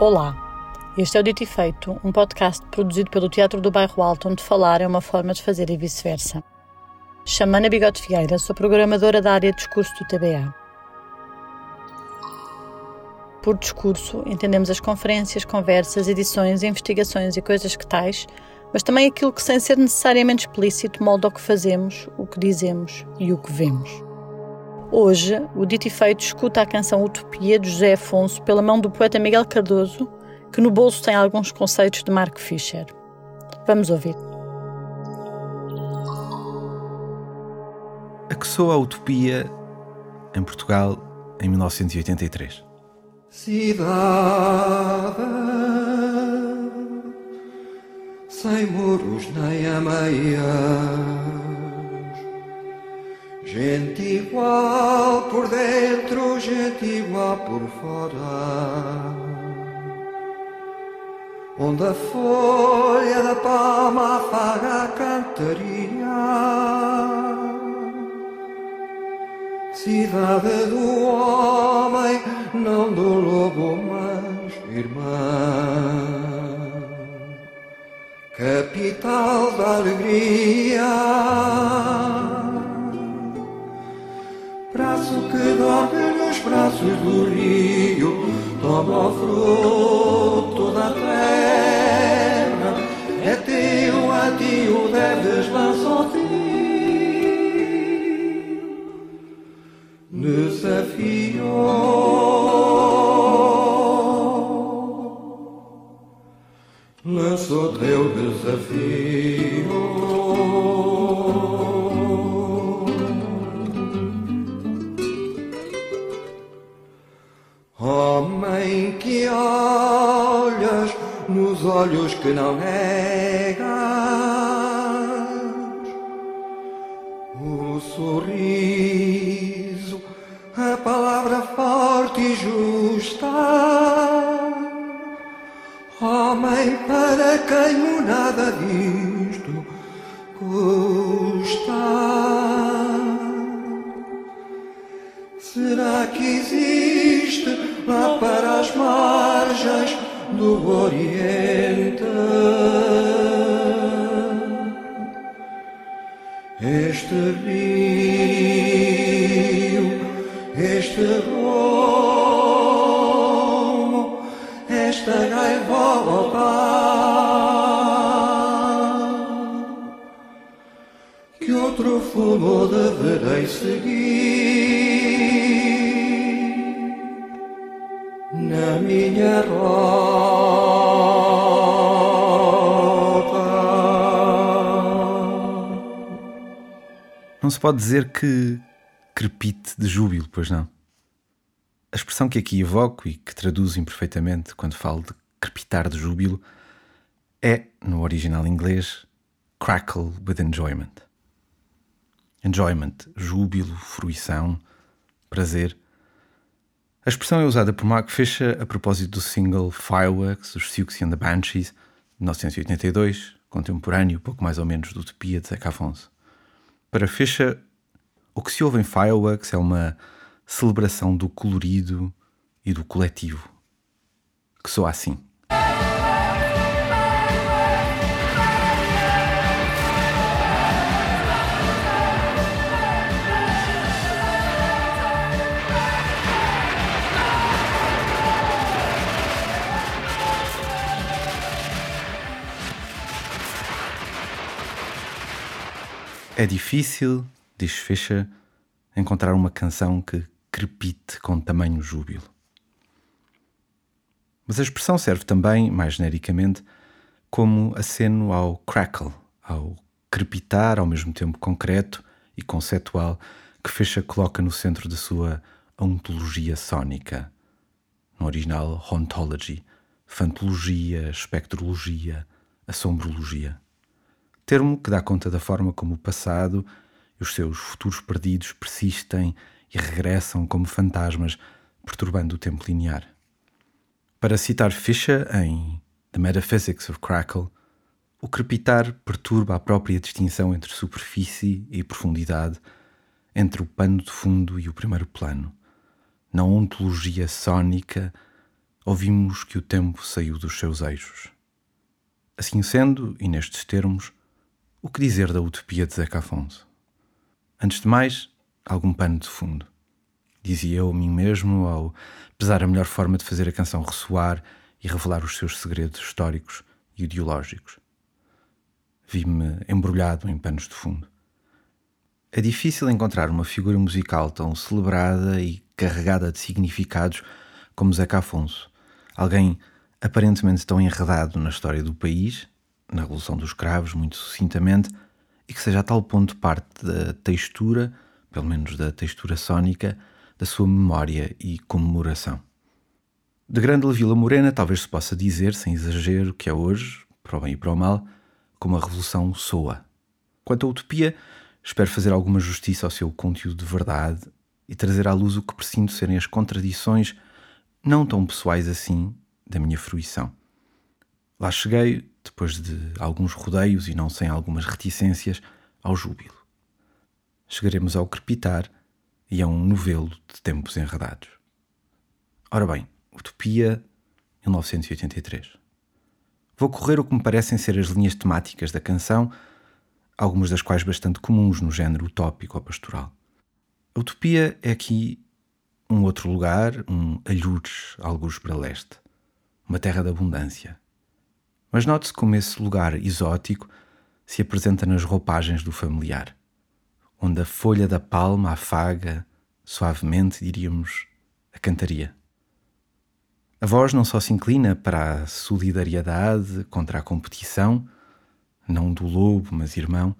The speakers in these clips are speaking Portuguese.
Olá, este é o Dito e Feito, um podcast produzido pelo Teatro do Bairro Alto, onde falar é uma forma de fazer e vice-versa. Chamo-me Ana Bigode Figueira, sou programadora da área de discurso do TBA. Por discurso, entendemos as conferências, conversas, edições, investigações e coisas que tais, mas também aquilo que, sem ser necessariamente explícito, molda o que fazemos, o que dizemos e o que vemos. Hoje, o Dito e Feito escuta a canção Utopia de José Afonso pela mão do poeta Miguel Cardoso, que no bolso tem alguns conceitos de Mark Fisher. Vamos ouvir. A que soa a utopia em Portugal em 1983? Cidade sem muros nem ameias Gente igual por dentro, gente igual por fora. Onde a folha da palma afaga a cantaria. Cidade do homem, não do lobo, mas irmã. Capital da alegria braço que dorme nos braços do rio, toma o fruto da terra, é teu, a ti o deves lançar-te. Desafio. Lançou teu desafio. Nos olhos que não negas, o sorriso, a palavra forte e justa. Homem para quem nada disto custa. Será que existe? lá para as margens do Oriente. Este rio, este rumo, esta gaivota que outro fumo deverei seguir na minha rota. Não se pode dizer que crepite de júbilo, pois não? A expressão que aqui evoco e que traduzo imperfeitamente quando falo de crepitar de júbilo é, no original inglês, crackle with enjoyment. Enjoyment, júbilo, fruição, prazer a expressão é usada por Mark Fisher a propósito do single Fireworks, dos Siouxsie and the Banshees, de 1982, contemporâneo, pouco mais ou menos, do Utopia de Zeca Afonso. Para Fisher, o que se ouve em Fireworks é uma celebração do colorido e do coletivo, que soa assim. É difícil, diz Fischer, encontrar uma canção que crepite com tamanho júbilo. Mas a expressão serve também, mais genericamente, como aceno ao crackle, ao crepitar ao mesmo tempo concreto e conceptual que Fischer coloca no centro da sua ontologia sónica, no original Hauntology, fantologia, espectrologia, assombrologia termo que dá conta da forma como o passado e os seus futuros perdidos persistem e regressam como fantasmas, perturbando o tempo linear. Para citar Fisher em The Metaphysics of Crackle, o crepitar perturba a própria distinção entre superfície e profundidade, entre o pano de fundo e o primeiro plano, na ontologia sónica ouvimos que o tempo saiu dos seus eixos. Assim sendo, e nestes termos, o que dizer da utopia de Zeca Afonso? Antes de mais, algum pano de fundo. Dizia eu a mim mesmo ao pesar a melhor forma de fazer a canção ressoar e revelar os seus segredos históricos e ideológicos. Vi-me embrulhado em panos de fundo. É difícil encontrar uma figura musical tão celebrada e carregada de significados como Zeca Afonso, alguém aparentemente tão enredado na história do país, na Revolução dos Cravos, muito sucintamente, e que seja a tal ponto parte da textura, pelo menos da textura sónica, da sua memória e comemoração. De Grande Vila Morena, talvez se possa dizer, sem exagero, que é hoje, para o bem e para o mal, como a Revolução soa. Quanto à utopia, espero fazer alguma justiça ao seu conteúdo de verdade e trazer à luz o que presinto serem as contradições, não tão pessoais assim, da minha fruição. Lá cheguei, depois de alguns rodeios e não sem algumas reticências, ao júbilo. Chegaremos ao crepitar e a um novelo de tempos enredados. Ora bem, Utopia 1983. Vou correr o que me parecem ser as linhas temáticas da canção, algumas das quais bastante comuns no género utópico ou pastoral. A utopia é aqui um outro lugar, um alhures, alguns para leste uma terra de abundância. Mas note-se como esse lugar exótico se apresenta nas roupagens do familiar, onde a folha da palma afaga, suavemente, diríamos, a cantaria. A voz não só se inclina para a solidariedade contra a competição, não do lobo, mas irmão,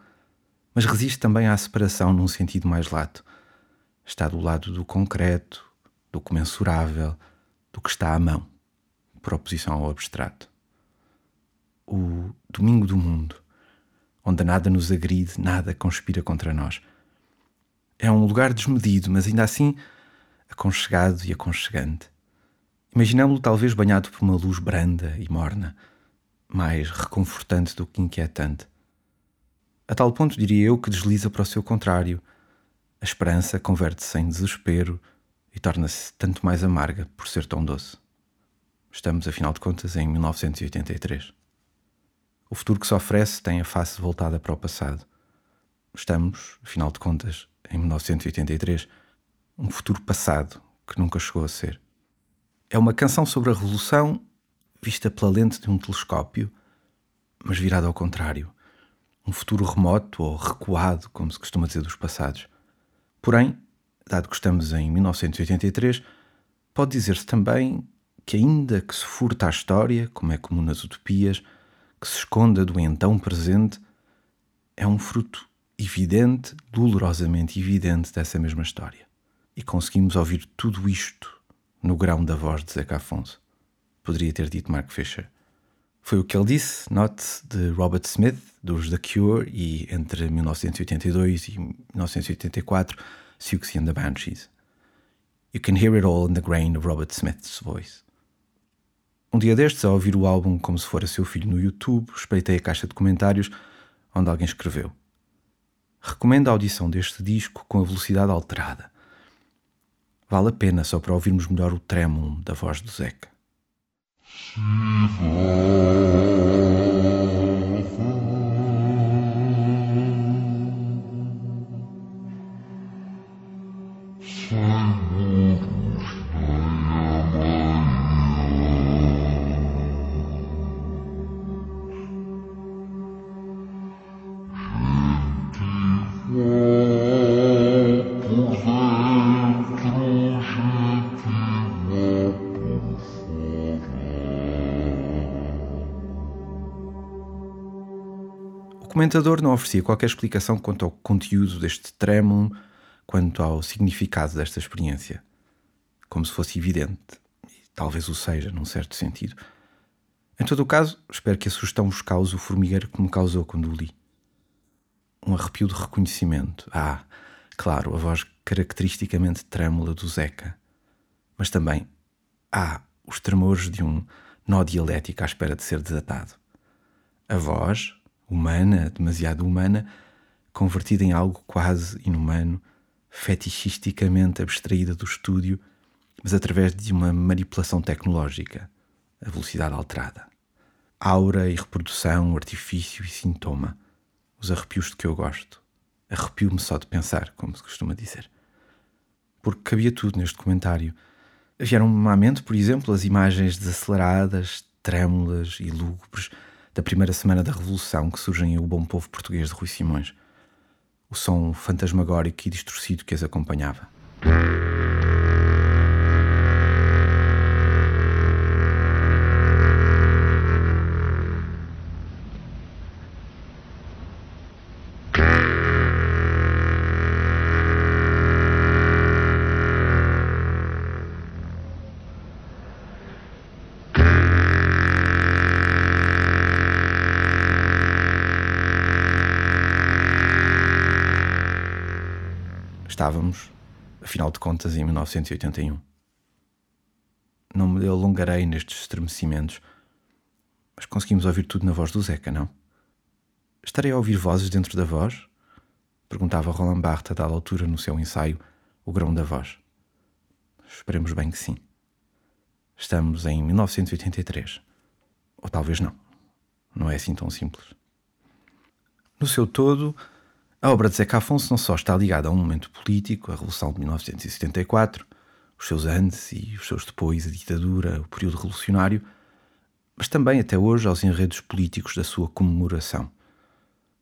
mas resiste também à separação num sentido mais lato. Está do lado do concreto, do comensurável, do que está à mão por oposição ao abstrato. O domingo do mundo, onde nada nos agride, nada conspira contra nós. É um lugar desmedido, mas ainda assim aconchegado e aconchegante. Imaginamos-lo talvez banhado por uma luz branda e morna, mais reconfortante do que inquietante. A tal ponto diria eu que desliza para o seu contrário. A esperança converte-se em desespero e torna-se tanto mais amarga por ser tão doce. Estamos, afinal de contas, em 1983. O futuro que se oferece tem a face voltada para o passado. Estamos, afinal de contas, em 1983. Um futuro passado que nunca chegou a ser. É uma canção sobre a Revolução vista pela lente de um telescópio, mas virada ao contrário. Um futuro remoto ou recuado, como se costuma dizer dos passados. Porém, dado que estamos em 1983, pode dizer-se também que, ainda que se furta a história, como é comum nas utopias, que se esconda do então presente, é um fruto evidente, dolorosamente evidente dessa mesma história. E conseguimos ouvir tudo isto no grão da voz de Zeca Afonso. Poderia ter dito Mark Fisher. Foi o que ele disse, note de Robert Smith, dos The Cure, e entre 1982 e 1984, Siouxsie and the Banshees. You can hear it all in the grain of Robert Smith's voice. Um dia destes, ao ouvir o álbum como se fora seu filho no YouTube, espreitei a caixa de comentários onde alguém escreveu: Recomendo a audição deste disco com a velocidade alterada. Vale a pena só para ouvirmos melhor o trêmulo da voz do Zeca. Comentador não oferecia qualquer explicação quanto ao conteúdo deste tremum, quanto ao significado desta experiência. Como se fosse evidente, e talvez o seja, num certo sentido. Em todo o caso, espero que a sugestão vos cause o formigueiro que me causou quando o li. Um arrepio de reconhecimento. Ah, claro, a voz caracteristicamente trêmula do Zeca. Mas também, ah, os tremores de um nó dialético à espera de ser desatado. A voz, humana, demasiado humana, convertida em algo quase inumano, fetichisticamente abstraída do estúdio mas através de uma manipulação tecnológica, a velocidade alterada. Aura e reprodução, artifício e sintoma. Os arrepios de que eu gosto. Arrepio-me só de pensar, como se costuma dizer. Porque cabia tudo neste comentário. Vieram-me à mente, por exemplo, as imagens desaceleradas, trêmulas e lúgubres da primeira semana da Revolução que surgem em O Bom Povo Português de Rui Simões. O som fantasmagórico e distorcido que as acompanhava. Contas, em 1981. Não me alongarei nestes estremecimentos, mas conseguimos ouvir tudo na voz do Zeca, não? Estarei a ouvir vozes dentro da voz? Perguntava Roland Barthes a dada altura no seu ensaio O Grão da Voz. Esperemos bem que sim. Estamos em 1983. Ou talvez não. Não é assim tão simples. No seu todo, a obra de Zeca Afonso não só está ligada a um momento político, a Revolução de 1974, os seus antes e os seus depois, a ditadura, o período revolucionário, mas também até hoje aos enredos políticos da sua comemoração.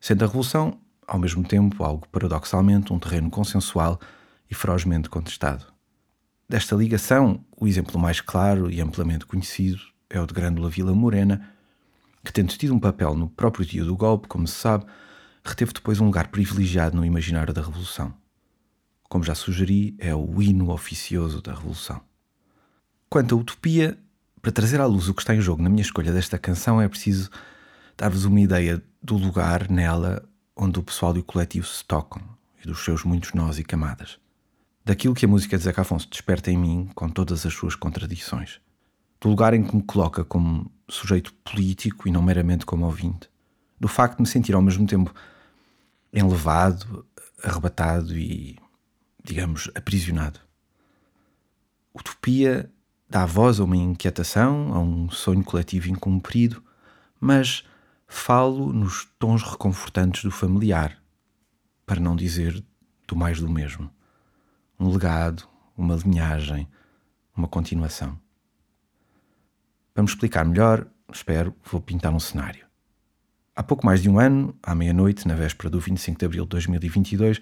Sendo a Revolução, ao mesmo tempo, algo paradoxalmente, um terreno consensual e ferozmente contestado. Desta ligação, o exemplo mais claro e amplamente conhecido é o de Grândola Vila Morena, que, tendo tido um papel no próprio dia do golpe, como se sabe, reteve depois um lugar privilegiado no imaginário da Revolução. Como já sugeri, é o hino oficioso da Revolução. Quanto à utopia, para trazer à luz o que está em jogo na minha escolha desta canção, é preciso dar-vos uma ideia do lugar nela onde o pessoal e o coletivo se tocam e dos seus muitos nós e camadas. Daquilo que a música de Zeca Afonso desperta em mim com todas as suas contradições. Do lugar em que me coloca como sujeito político e não meramente como ouvinte. Do facto de me sentir ao mesmo tempo enlevado, arrebatado e, digamos, aprisionado. Utopia dá voz a uma inquietação, a um sonho coletivo incumprido, mas falo nos tons reconfortantes do familiar, para não dizer do mais do mesmo. Um legado, uma linhagem, uma continuação. Vamos explicar melhor, espero, vou pintar um cenário. Há pouco mais de um ano, à meia-noite, na véspera do 25 de abril de 2022,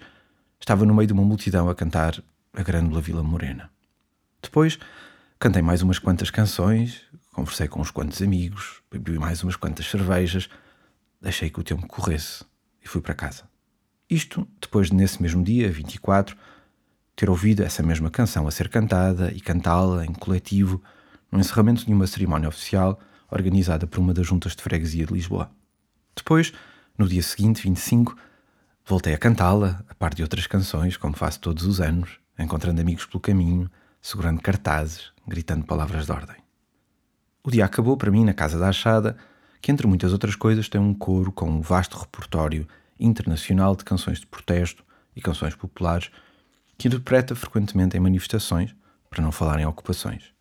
estava no meio de uma multidão a cantar a Grândola Vila Morena. Depois, cantei mais umas quantas canções, conversei com uns quantos amigos, bebi mais umas quantas cervejas, deixei que o tempo corresse e fui para casa. Isto depois de, nesse mesmo dia, 24, ter ouvido essa mesma canção a ser cantada e cantá-la em coletivo no encerramento de uma cerimónia oficial organizada por uma das juntas de freguesia de Lisboa. Depois, no dia seguinte, 25, voltei a cantá-la, a par de outras canções, como faço todos os anos, encontrando amigos pelo caminho, segurando cartazes, gritando palavras de ordem. O dia acabou para mim na Casa da Achada, que entre muitas outras coisas tem um coro com um vasto repertório internacional de canções de protesto e canções populares que interpreta frequentemente em manifestações, para não falar em ocupações.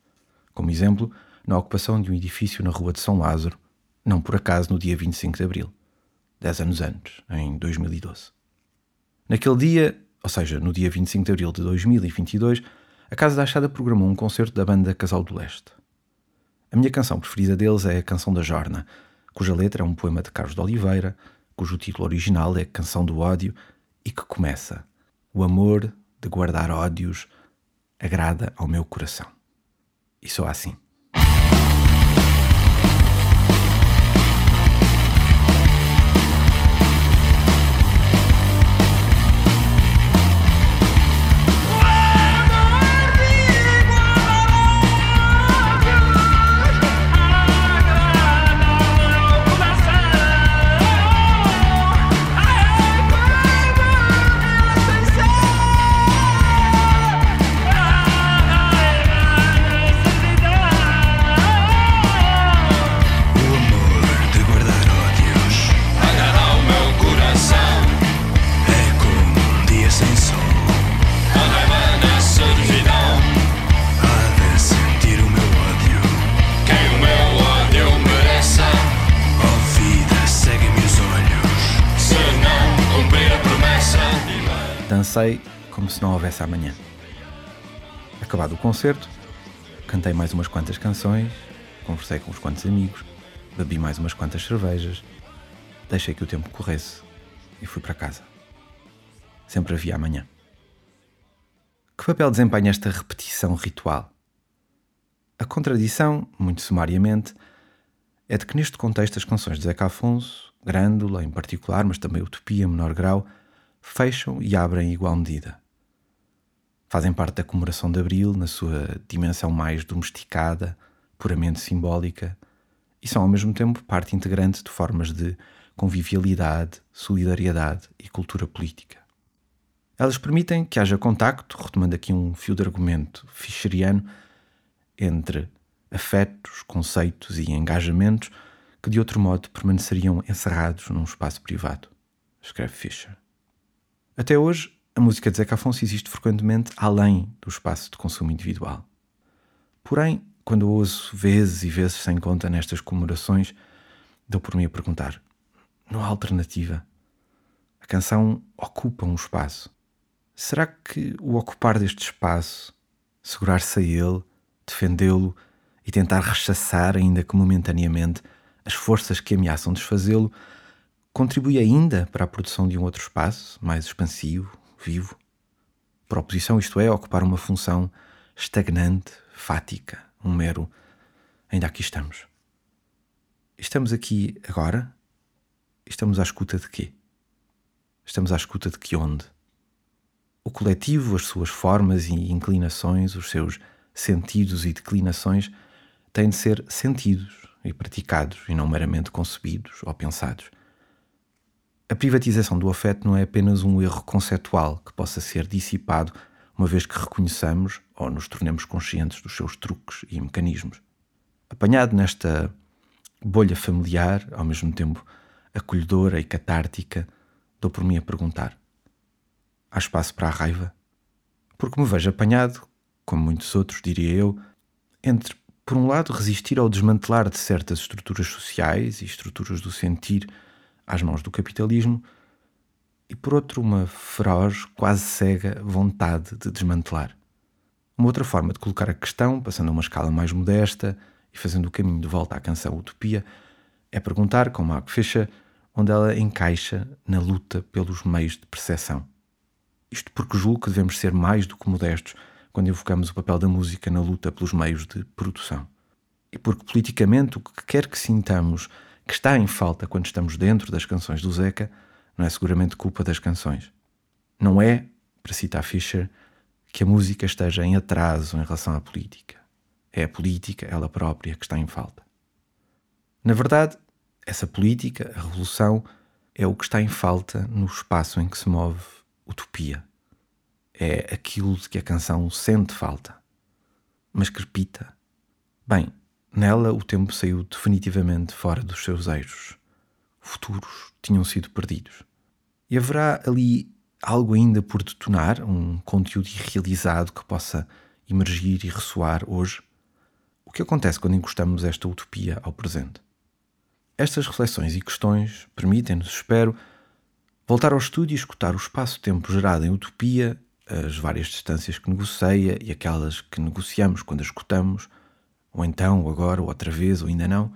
Como exemplo, na ocupação de um edifício na Rua de São Lázaro, não por acaso no dia 25 de abril, dez anos antes, em 2012. Naquele dia, ou seja, no dia 25 de abril de 2022, a Casa da Achada programou um concerto da banda Casal do Leste. A minha canção preferida deles é a Canção da Jorna, cuja letra é um poema de Carlos de Oliveira, cujo título original é Canção do Ódio e que começa: O amor de guardar ódios agrada ao meu coração. E só assim. Amanhã. Acabado o concerto, cantei mais umas quantas canções, conversei com uns quantos amigos, bebi mais umas quantas cervejas, deixei que o tempo corresse e fui para casa. Sempre havia amanhã. Que papel desempenha esta repetição ritual? A contradição, muito sumariamente, é de que neste contexto as canções de Zeca Afonso, Grândola em particular, mas também Utopia em menor grau, fecham e abrem em igual medida. Fazem parte da comemoração de Abril na sua dimensão mais domesticada, puramente simbólica, e são ao mesmo tempo parte integrante de formas de convivialidade, solidariedade e cultura política. Elas permitem que haja contacto, retomando aqui um fio de argumento fischeriano, entre afetos, conceitos e engajamentos que de outro modo permaneceriam encerrados num espaço privado, escreve Fischer. Até hoje, a música de Zeca Afonso existe frequentemente além do espaço de consumo individual. Porém, quando ouço vezes e vezes sem conta nestas comemorações, dou por mim a perguntar: não há alternativa? A canção ocupa um espaço. Será que o ocupar deste espaço, segurar-se a ele, defendê-lo e tentar rechaçar, ainda que momentaneamente, as forças que ameaçam desfazê-lo, contribui ainda para a produção de um outro espaço, mais expansivo, vivo? Por oposição, isto é, ocupar uma função estagnante, fática, um mero ainda aqui estamos. Estamos aqui agora? Estamos à escuta de quê? Estamos à escuta de que onde? O coletivo, as suas formas e inclinações, os seus sentidos e declinações têm de ser sentidos e praticados e não meramente concebidos ou pensados. A privatização do afeto não é apenas um erro conceptual que possa ser dissipado uma vez que reconheçamos ou nos tornemos conscientes dos seus truques e mecanismos. Apanhado nesta bolha familiar, ao mesmo tempo acolhedora e catártica, dou por mim a perguntar: há espaço para a raiva? Porque me vejo apanhado, como muitos outros, diria eu, entre, por um lado, resistir ao desmantelar de certas estruturas sociais e estruturas do sentir às mãos do capitalismo e por outro uma feroz, quase cega vontade de desmantelar. Uma outra forma de colocar a questão, passando a uma escala mais modesta e fazendo o caminho de volta à canção Utopia, é perguntar, com Mark Fisher, onde ela encaixa na luta pelos meios de percepção. Isto porque julgo que devemos ser mais do que modestos quando evocamos o papel da música na luta pelos meios de produção. E porque politicamente o que quer que sintamos que está em falta quando estamos dentro das canções do Zeca não é seguramente culpa das canções. Não é, para citar Fischer, que a música esteja em atraso em relação à política. É a política, ela própria, que está em falta. Na verdade, essa política, a revolução, é o que está em falta no espaço em que se move utopia. É aquilo de que a canção sente falta. Mas crepita. Bem, nela o tempo saiu definitivamente fora dos seus eixos. Futuros tinham sido perdidos. E haverá ali algo ainda por detonar, um conteúdo irrealizado que possa emergir e ressoar hoje? O que acontece quando encostamos esta utopia ao presente? Estas reflexões e questões permitem-nos, espero, voltar ao estúdio e escutar o espaço-tempo gerado em utopia, as várias distâncias que negocia e aquelas que negociamos quando a escutamos, ou então, ou agora, ou outra vez, ou ainda não,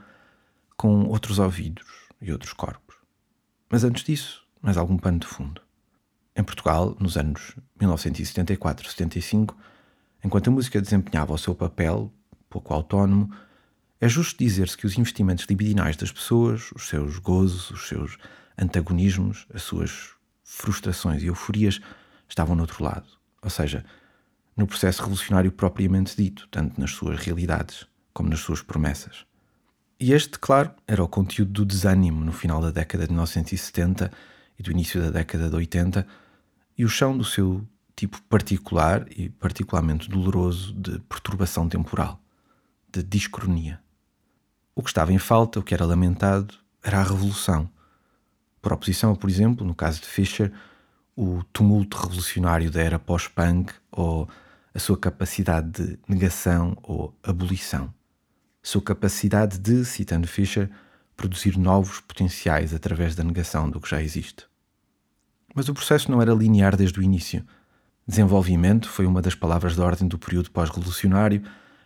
com outros ouvidos e outros corpos. Mas antes disso, mais algum pano de fundo. Em Portugal, nos anos 1974-75, enquanto a música desempenhava o seu papel, pouco autónomo, é justo dizer-se que os investimentos libidinais das pessoas, os seus gozos, os seus antagonismos, as suas frustrações e euforias estavam no outro lado, ou seja, no processo revolucionário propriamente dito, tanto nas suas realidades como nas suas promessas. E este, claro, era o conteúdo do desânimo no final da década de 1970 e do início da década de 80, e o chão do seu tipo particular e particularmente doloroso de perturbação temporal, de discronia. O que estava em falta, o que era lamentado, era a revolução. Por oposição, por exemplo, no caso de Fischer, o tumulto revolucionário da era pós-punk ou a sua capacidade de negação ou abolição. Sua capacidade de, citando Fischer, produzir novos potenciais através da negação do que já existe. Mas o processo não era linear desde o início. Desenvolvimento foi uma das palavras de ordem do período pós-revolucionário,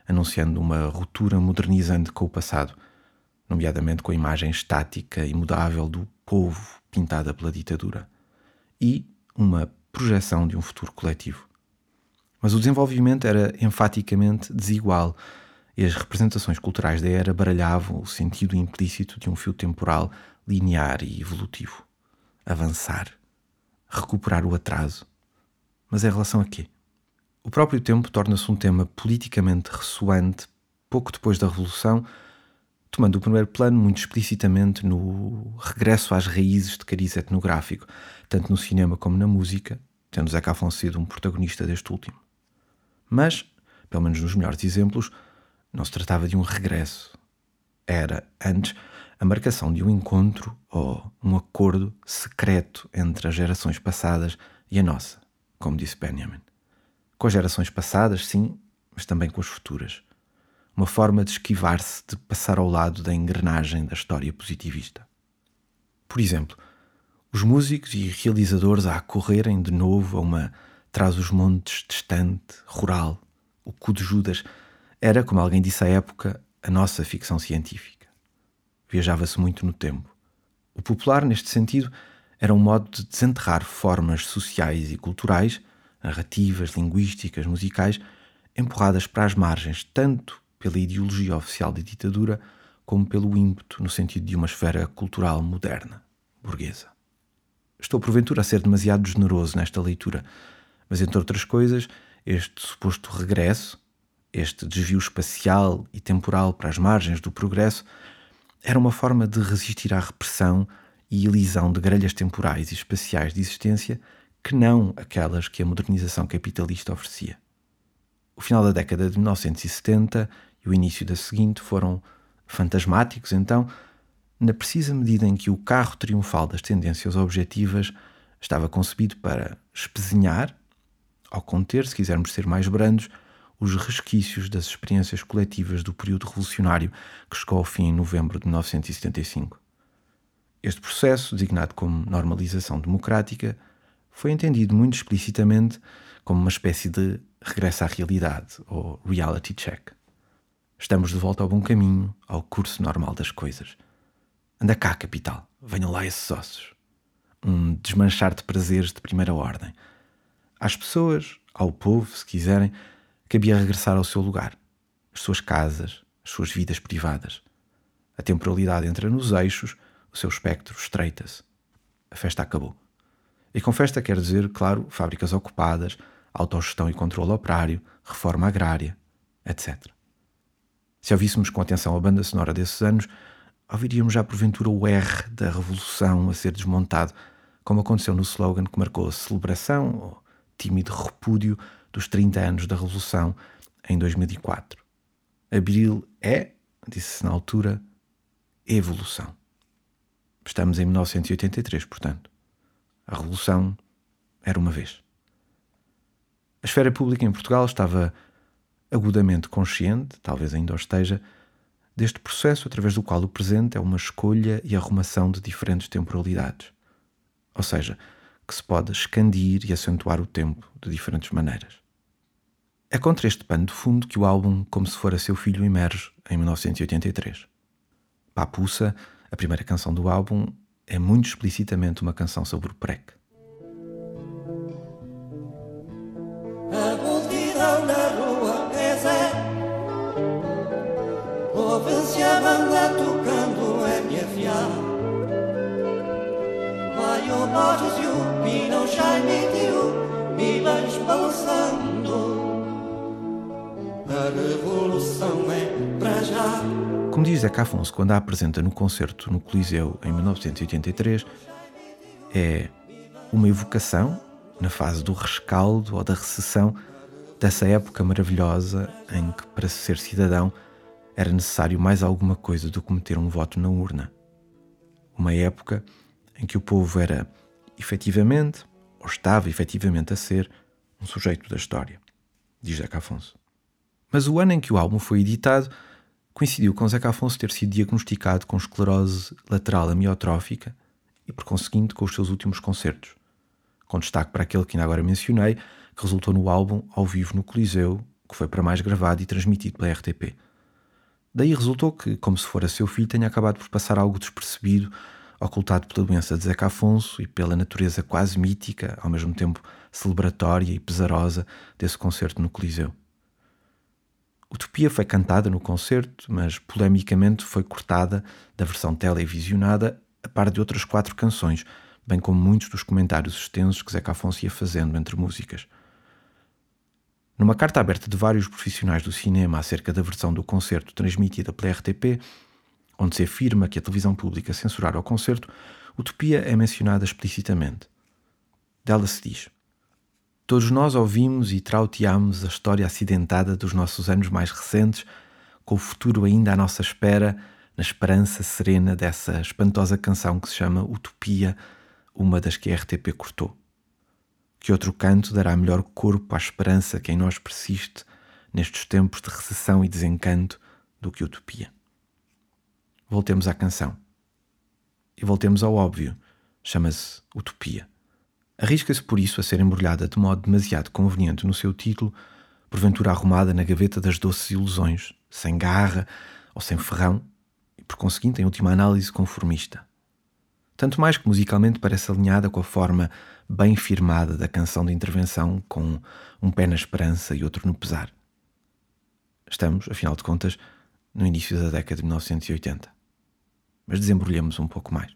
anunciando uma ruptura modernizante com o passado, nomeadamente com a imagem estática e mudável do povo pintada pela ditadura, e uma projeção de um futuro coletivo. Mas o desenvolvimento era enfaticamente desigual e as representações culturais da era baralhavam o sentido implícito de um fio temporal linear e evolutivo. Avançar. Recuperar o atraso. Mas em relação a quê? O próprio tempo torna-se um tema politicamente ressoante pouco depois da Revolução, tomando o primeiro plano muito explicitamente no regresso às raízes de cariz etnográfico, tanto no cinema como na música, tendo Zeca Afonso sido um protagonista deste último. Mas, pelo menos nos melhores exemplos, não se tratava de um regresso. Era, antes, a marcação de um encontro ou um acordo secreto entre as gerações passadas e a nossa, como disse Benjamin. Com as gerações passadas, sim, mas também com as futuras. Uma forma de esquivar-se de passar ao lado da engrenagem da história positivista. Por exemplo, os músicos e realizadores a correrem de novo a uma traz os montes distante, rural, o cu de Judas, era, como alguém disse à época, a nossa ficção científica. Viajava-se muito no tempo. O popular, neste sentido, era um modo de desenterrar formas sociais e culturais, narrativas, linguísticas, musicais, empurradas para as margens, tanto pela ideologia oficial da ditadura, como pelo ímpeto no sentido de uma esfera cultural moderna, burguesa. Estou porventura a ser demasiado generoso nesta leitura, mas, entre outras coisas, este suposto regresso, este desvio espacial e temporal para as margens do progresso, era uma forma de resistir à repressão e elisão de grelhas temporais e espaciais de existência que não aquelas que a modernização capitalista oferecia. O final da década de 1970 e o início da seguinte foram fantasmáticos, então, na precisa medida em que o carro triunfal das tendências objetivas estava concebido para espezinhar ao conter, se quisermos ser mais brandos, os resquícios das experiências coletivas do período revolucionário que chegou ao fim em novembro de 1975. Este processo, designado como normalização democrática, foi entendido muito explicitamente como uma espécie de regresso à realidade, ou reality check. Estamos de volta ao bom caminho, ao curso normal das coisas. Anda cá, capital, venham lá esses ossos. Um desmanchar de prazeres de primeira ordem às pessoas, ao povo, se quiserem, cabia regressar ao seu lugar, as suas casas, as suas vidas privadas. A temporalidade entra nos eixos, o seu espectro estreita-se. A festa acabou. E com festa quer dizer, claro, fábricas ocupadas, autogestão e controle operário, reforma agrária, etc. Se ouvíssemos com atenção a banda sonora desses anos, ouviríamos já porventura o R da revolução a ser desmontado, como aconteceu no slogan que marcou a celebração tímido repúdio dos 30 anos da Revolução em 2004. Abril é, disse-se na altura, evolução. Estamos em 1983, portanto. A Revolução era uma vez. A esfera pública em Portugal estava agudamente consciente, talvez ainda o esteja, deste processo através do qual o presente é uma escolha e arrumação de diferentes temporalidades. Ou seja, que se pode expandir e acentuar o tempo de diferentes maneiras. É contra este pano de fundo que o álbum Como Se Fora Seu Filho emerge em 1983. Papuça, a primeira canção do álbum, é muito explicitamente uma canção sobre o PREC. A multidão na rua é Ouve-se a banda tocando MFA Vai o e balançando. A revolução é para já. Como diz Zeca Afonso quando a apresenta no concerto no Coliseu em 1983, é uma evocação, na fase do rescaldo ou da recessão, dessa época maravilhosa em que, para ser cidadão, era necessário mais alguma coisa do que meter um voto na urna. Uma época em que o povo era, efetivamente, ou estava efetivamente a ser, um sujeito da história, diz Zeca Afonso. Mas o ano em que o álbum foi editado coincidiu com Zeca Afonso ter sido diagnosticado com esclerose lateral amiotrófica e, por conseguinte, com os seus últimos concertos, com destaque para aquele que ainda agora mencionei, que resultou no álbum Ao Vivo no Coliseu, que foi para mais gravado e transmitido pela RTP. Daí resultou que, como se fora seu filho, tenha acabado por passar algo despercebido, ocultado pela doença de Zeca Afonso e pela natureza quase mítica, ao mesmo tempo celebratória e pesarosa, desse concerto no Coliseu. Utopia foi cantada no concerto, mas polemicamente foi cortada da versão televisionada, a par de outras quatro canções, bem como muitos dos comentários extensos que Zeca Afonso ia fazendo entre músicas. Numa carta aberta de vários profissionais do cinema acerca da versão do concerto transmitida pela RTP, onde se afirma que a televisão pública censurara o concerto, Utopia é mencionada explicitamente. Dela se diz: Todos nós ouvimos e trauteamos a história acidentada dos nossos anos mais recentes, com o futuro ainda à nossa espera, na esperança serena dessa espantosa canção que se chama Utopia, uma das que a RTP cortou. Que outro canto dará melhor corpo à esperança que em nós persiste nestes tempos de recessão e desencanto do que Utopia? Voltemos à canção. E voltemos ao óbvio. Chama-se Utopia. Arrisca-se por isso a ser embrulhada de modo demasiado conveniente no seu título, porventura arrumada na gaveta das doces ilusões, sem garra ou sem ferrão, e por conseguinte, em última análise, conformista. Tanto mais que musicalmente parece alinhada com a forma bem firmada da canção de intervenção, com um pé na esperança e outro no pesar. Estamos, afinal de contas, no início da década de 1980. Mas desembrulhemos um pouco mais.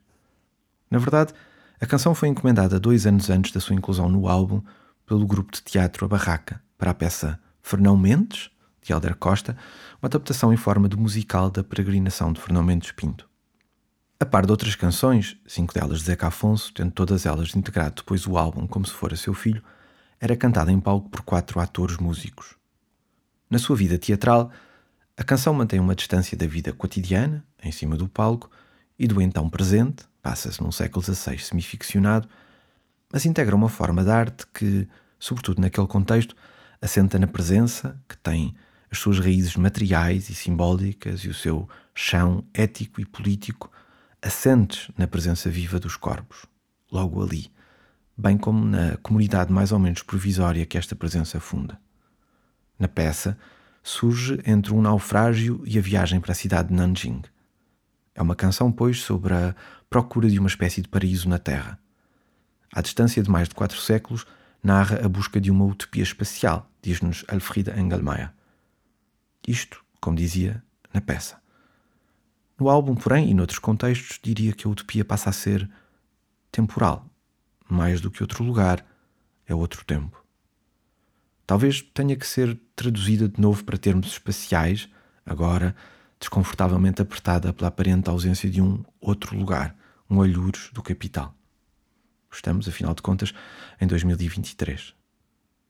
Na verdade, a canção foi encomendada dois anos antes da sua inclusão no álbum pelo grupo de teatro A Barraca para a peça Fernão Mendes, de Helder Costa, uma adaptação em forma de musical da peregrinação de Fernão Mendes Pinto. A par de outras canções, cinco delas de Zeca Afonso, tendo todas elas integrado depois o álbum como se fora seu filho, era cantada em palco por quatro atores músicos. Na sua vida teatral, a canção mantém uma distância da vida cotidiana, em cima do palco, e do então presente, passa-se num século XVI semificcionado, mas integra uma forma de arte que, sobretudo naquele contexto, assenta na presença, que tem as suas raízes materiais e simbólicas e o seu chão ético e político assentes na presença viva dos corpos, logo ali, bem como na comunidade mais ou menos provisória que esta presença funda. Na peça, surge entre um naufrágio e a viagem para a cidade de Nanjing. É uma canção, pois, sobre a procura de uma espécie de paraíso na Terra. À distância de mais de quatro séculos, narra a busca de uma utopia espacial, diz-nos Alfrida Engelmeyer. Isto, como dizia, na peça. No álbum, porém, e noutros contextos, diria que a utopia passa a ser temporal. Mais do que outro lugar, é outro tempo. Talvez tenha que ser traduzida de novo para termos espaciais, agora desconfortavelmente apertada pela aparente ausência de um outro lugar, um olhures do capital. Estamos, afinal de contas, em 2023.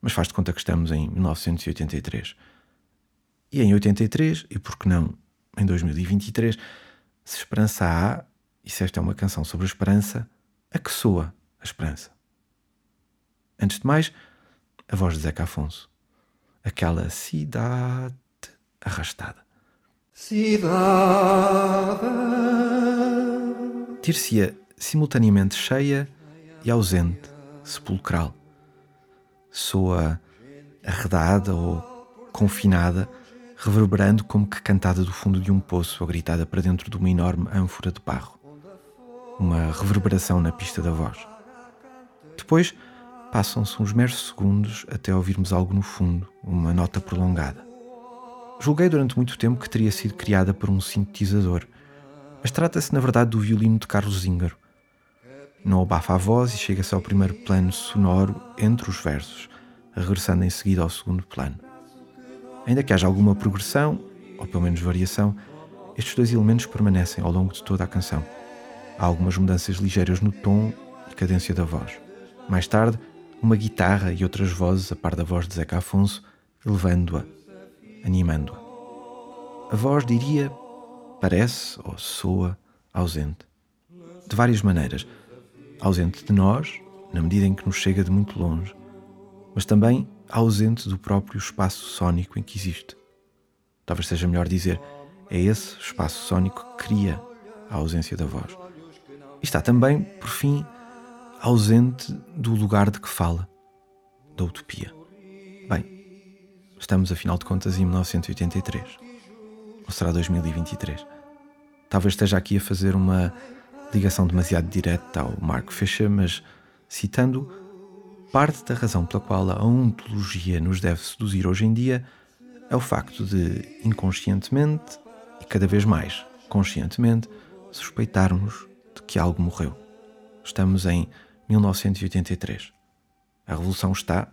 Mas faz de conta que estamos em 1983. E em 83, e por que não em 2023, se esperança há, e se esta é uma canção sobre a esperança, a que soa a esperança? Antes de mais, a voz de Zeca Afonso. Aquela cidade arrastada. Cidade. Dir-se-ia simultaneamente cheia e ausente, sepulcral. Soa arredada ou confinada, reverberando como que cantada do fundo de um poço ou gritada para dentro de uma enorme ânfora de barro. Uma reverberação na pista da voz. Depois, passam-se uns meros segundos até ouvirmos algo no fundo, uma nota prolongada. Julguei durante muito tempo que teria sido criada por um sintetizador, mas trata-se na verdade do violino de Carlos Zíngaro. Não abafa a voz e chega-se ao primeiro plano sonoro entre os versos, regressando em seguida ao segundo plano. Ainda que haja alguma progressão, ou pelo menos variação, estes dois elementos permanecem ao longo de toda a canção. Há algumas mudanças ligeiras no tom e cadência da voz. Mais tarde, uma guitarra e outras vozes a par da voz de Zeca Afonso, elevando-a animando-a. A voz, diria, parece ou soa ausente. De várias maneiras. Ausente de nós, na medida em que nos chega de muito longe, mas também ausente do próprio espaço sónico em que existe. Talvez seja melhor dizer, é esse espaço sónico que cria a ausência da voz. E está também, por fim, ausente do lugar de que fala, da utopia. Bem, estamos afinal de contas em 1983. Ou será 2023? Talvez esteja aqui a fazer uma ligação demasiado direta ao Mark Fisher, mas citando parte da razão pela qual a ontologia nos deve seduzir hoje em dia é o facto de, inconscientemente e cada vez mais conscientemente, suspeitarmos de que algo morreu. Estamos em 1983. A revolução está,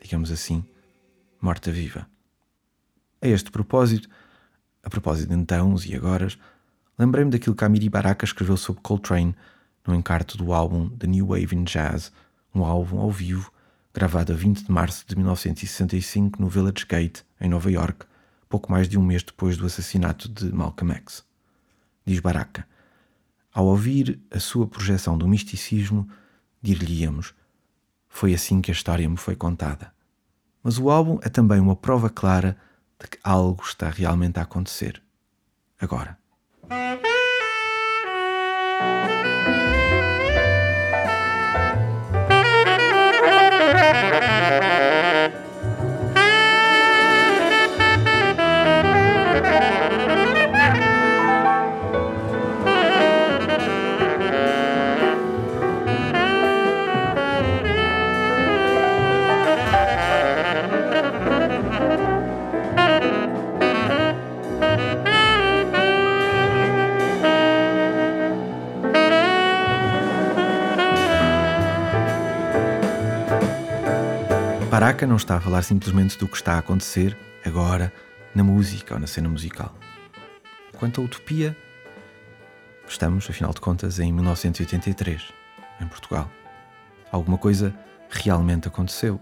digamos assim, morta-viva. A este propósito, a propósito de então e agora, lembrei-me daquilo que Amiri Baraka escreveu sobre Coltrane no encarto do álbum The New Wave in Jazz, um álbum ao vivo gravado a 20 de março de 1965 no Village Gate, em Nova York, pouco mais de um mês depois do assassinato de Malcolm X. Diz Baraka: Ao ouvir a sua projeção do misticismo, dir-lhe-íamos: Foi assim que a história me foi contada. Mas o álbum é também uma prova clara de que algo está realmente a acontecer. Agora. Baraka não está a falar simplesmente do que está a acontecer agora na música ou na cena musical. Quanto à utopia, estamos, afinal de contas, em 1983, em Portugal. Alguma coisa realmente aconteceu.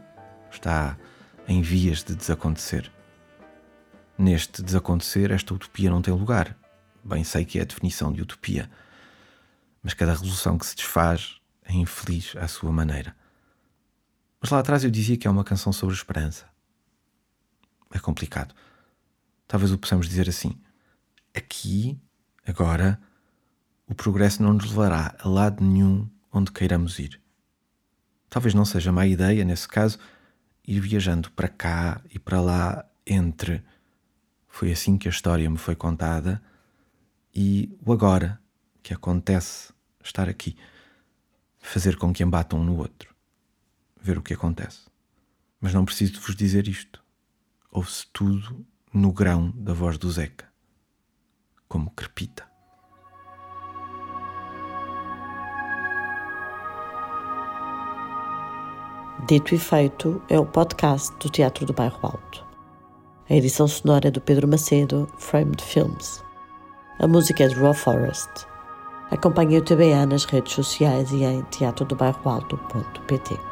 Está em vias de desacontecer. Neste desacontecer, esta utopia não tem lugar. Bem sei que é a definição de utopia. Mas cada revolução que se desfaz é infeliz à sua maneira. Mas lá atrás eu dizia que é uma canção sobre esperança. É complicado. Talvez o possamos dizer assim. Aqui, agora, o progresso não nos levará a lado nenhum onde queiramos ir. Talvez não seja má ideia, nesse caso, ir viajando para cá e para lá entre foi assim que a história me foi contada e o agora que acontece estar aqui, fazer com que embatam um no outro ver o que acontece. Mas não preciso de vos dizer isto. Ouve-se tudo no grão da voz do Zeca, como crepita. Dito e Feito é o podcast do Teatro do Bairro Alto. A edição sonora é do Pedro Macedo, Framed Films. A música é de Raw Forest. Acompanhe o TBA nas redes sociais e em teatrodobairroalto.pt.